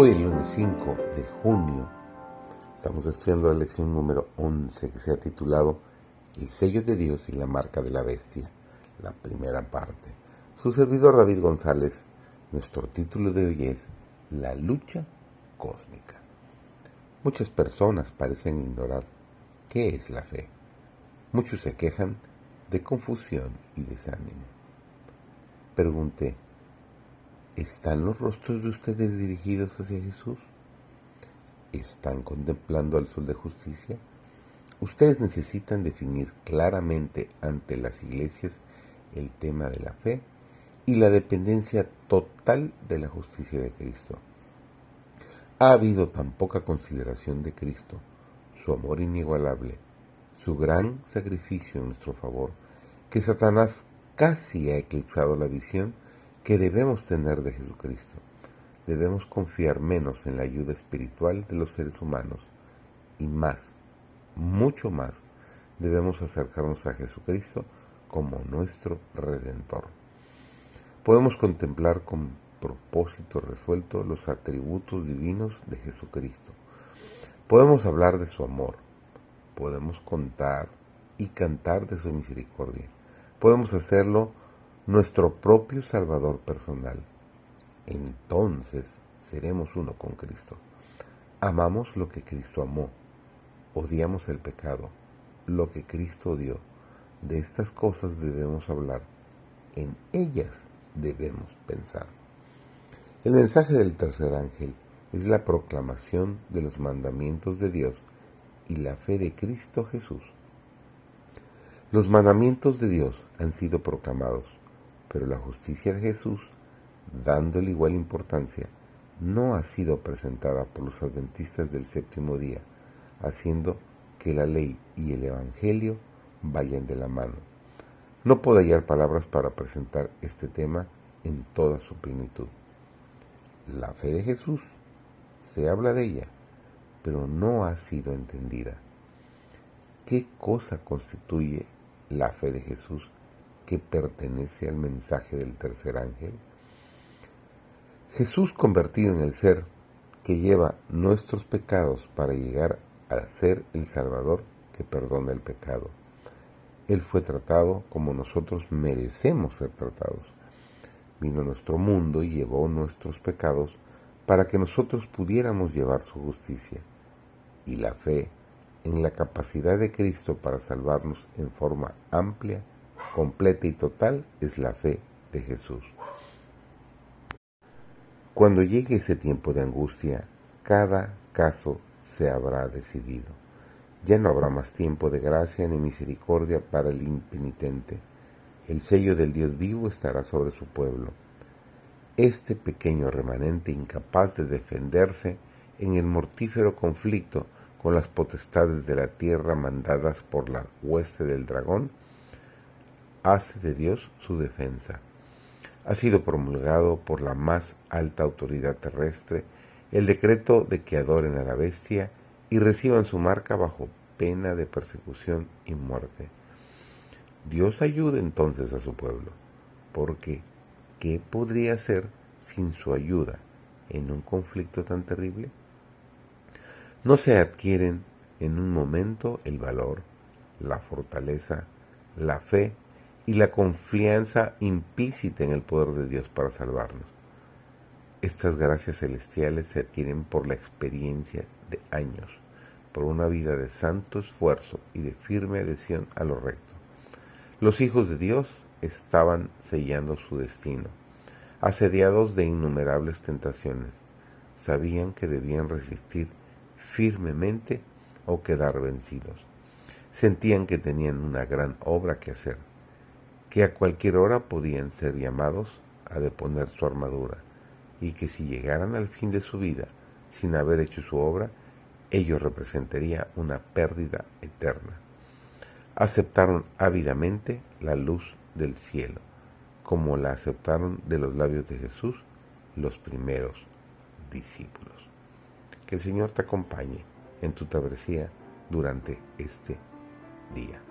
Hoy es lunes 5 de junio. Estamos estudiando la lección número 11 que se ha titulado El sello de Dios y la marca de la bestia, la primera parte. Su servidor David González, nuestro título de hoy es La lucha cósmica. Muchas personas parecen ignorar qué es la fe. Muchos se quejan de confusión y desánimo. Pregunté, ¿Están los rostros de ustedes dirigidos hacia Jesús? ¿Están contemplando al sol de justicia? Ustedes necesitan definir claramente ante las iglesias el tema de la fe y la dependencia total de la justicia de Cristo. Ha habido tan poca consideración de Cristo, su amor inigualable, su gran sacrificio en nuestro favor, que Satanás casi ha eclipsado la visión que debemos tener de Jesucristo. Debemos confiar menos en la ayuda espiritual de los seres humanos y más, mucho más, debemos acercarnos a Jesucristo como nuestro Redentor. Podemos contemplar con propósito resuelto los atributos divinos de Jesucristo. Podemos hablar de su amor. Podemos contar y cantar de su misericordia. Podemos hacerlo nuestro propio Salvador personal. Entonces seremos uno con Cristo. Amamos lo que Cristo amó, odiamos el pecado, lo que Cristo odió. De estas cosas debemos hablar, en ellas debemos pensar. El mensaje del tercer ángel es la proclamación de los mandamientos de Dios y la fe de Cristo Jesús. Los mandamientos de Dios han sido proclamados pero la justicia de Jesús, dándole igual importancia, no ha sido presentada por los adventistas del séptimo día, haciendo que la ley y el Evangelio vayan de la mano. No puedo hallar palabras para presentar este tema en toda su plenitud. La fe de Jesús, se habla de ella, pero no ha sido entendida. ¿Qué cosa constituye la fe de Jesús que pertenece al mensaje del tercer ángel? Jesús convertido en el ser que lleva nuestros pecados para llegar a ser el Salvador que perdona el pecado. Él fue tratado como nosotros merecemos ser tratados. Vino a nuestro mundo y llevó nuestros pecados para que nosotros pudiéramos llevar su justicia. Y la fe en la capacidad de Cristo para salvarnos en forma amplia completa y total es la fe de Jesús. Cuando llegue ese tiempo de angustia, cada caso se habrá decidido. Ya no habrá más tiempo de gracia ni misericordia para el impenitente. El sello del Dios vivo estará sobre su pueblo. Este pequeño remanente incapaz de defenderse en el mortífero conflicto con las potestades de la tierra mandadas por la hueste del dragón, hace de Dios su defensa. Ha sido promulgado por la más alta autoridad terrestre el decreto de que adoren a la bestia y reciban su marca bajo pena de persecución y muerte. Dios ayuda entonces a su pueblo, porque ¿qué podría hacer sin su ayuda en un conflicto tan terrible? No se adquieren en un momento el valor, la fortaleza, la fe y la confianza implícita en el poder de Dios para salvarnos. Estas gracias celestiales se adquieren por la experiencia de años, por una vida de santo esfuerzo y de firme adhesión a lo recto. Los hijos de Dios estaban sellando su destino, asediados de innumerables tentaciones. Sabían que debían resistir firmemente o quedar vencidos. Sentían que tenían una gran obra que hacer que a cualquier hora podían ser llamados a deponer su armadura, y que si llegaran al fin de su vida sin haber hecho su obra, ello representaría una pérdida eterna. Aceptaron ávidamente la luz del cielo, como la aceptaron de los labios de Jesús los primeros discípulos. Que el Señor te acompañe en tu travesía durante este día.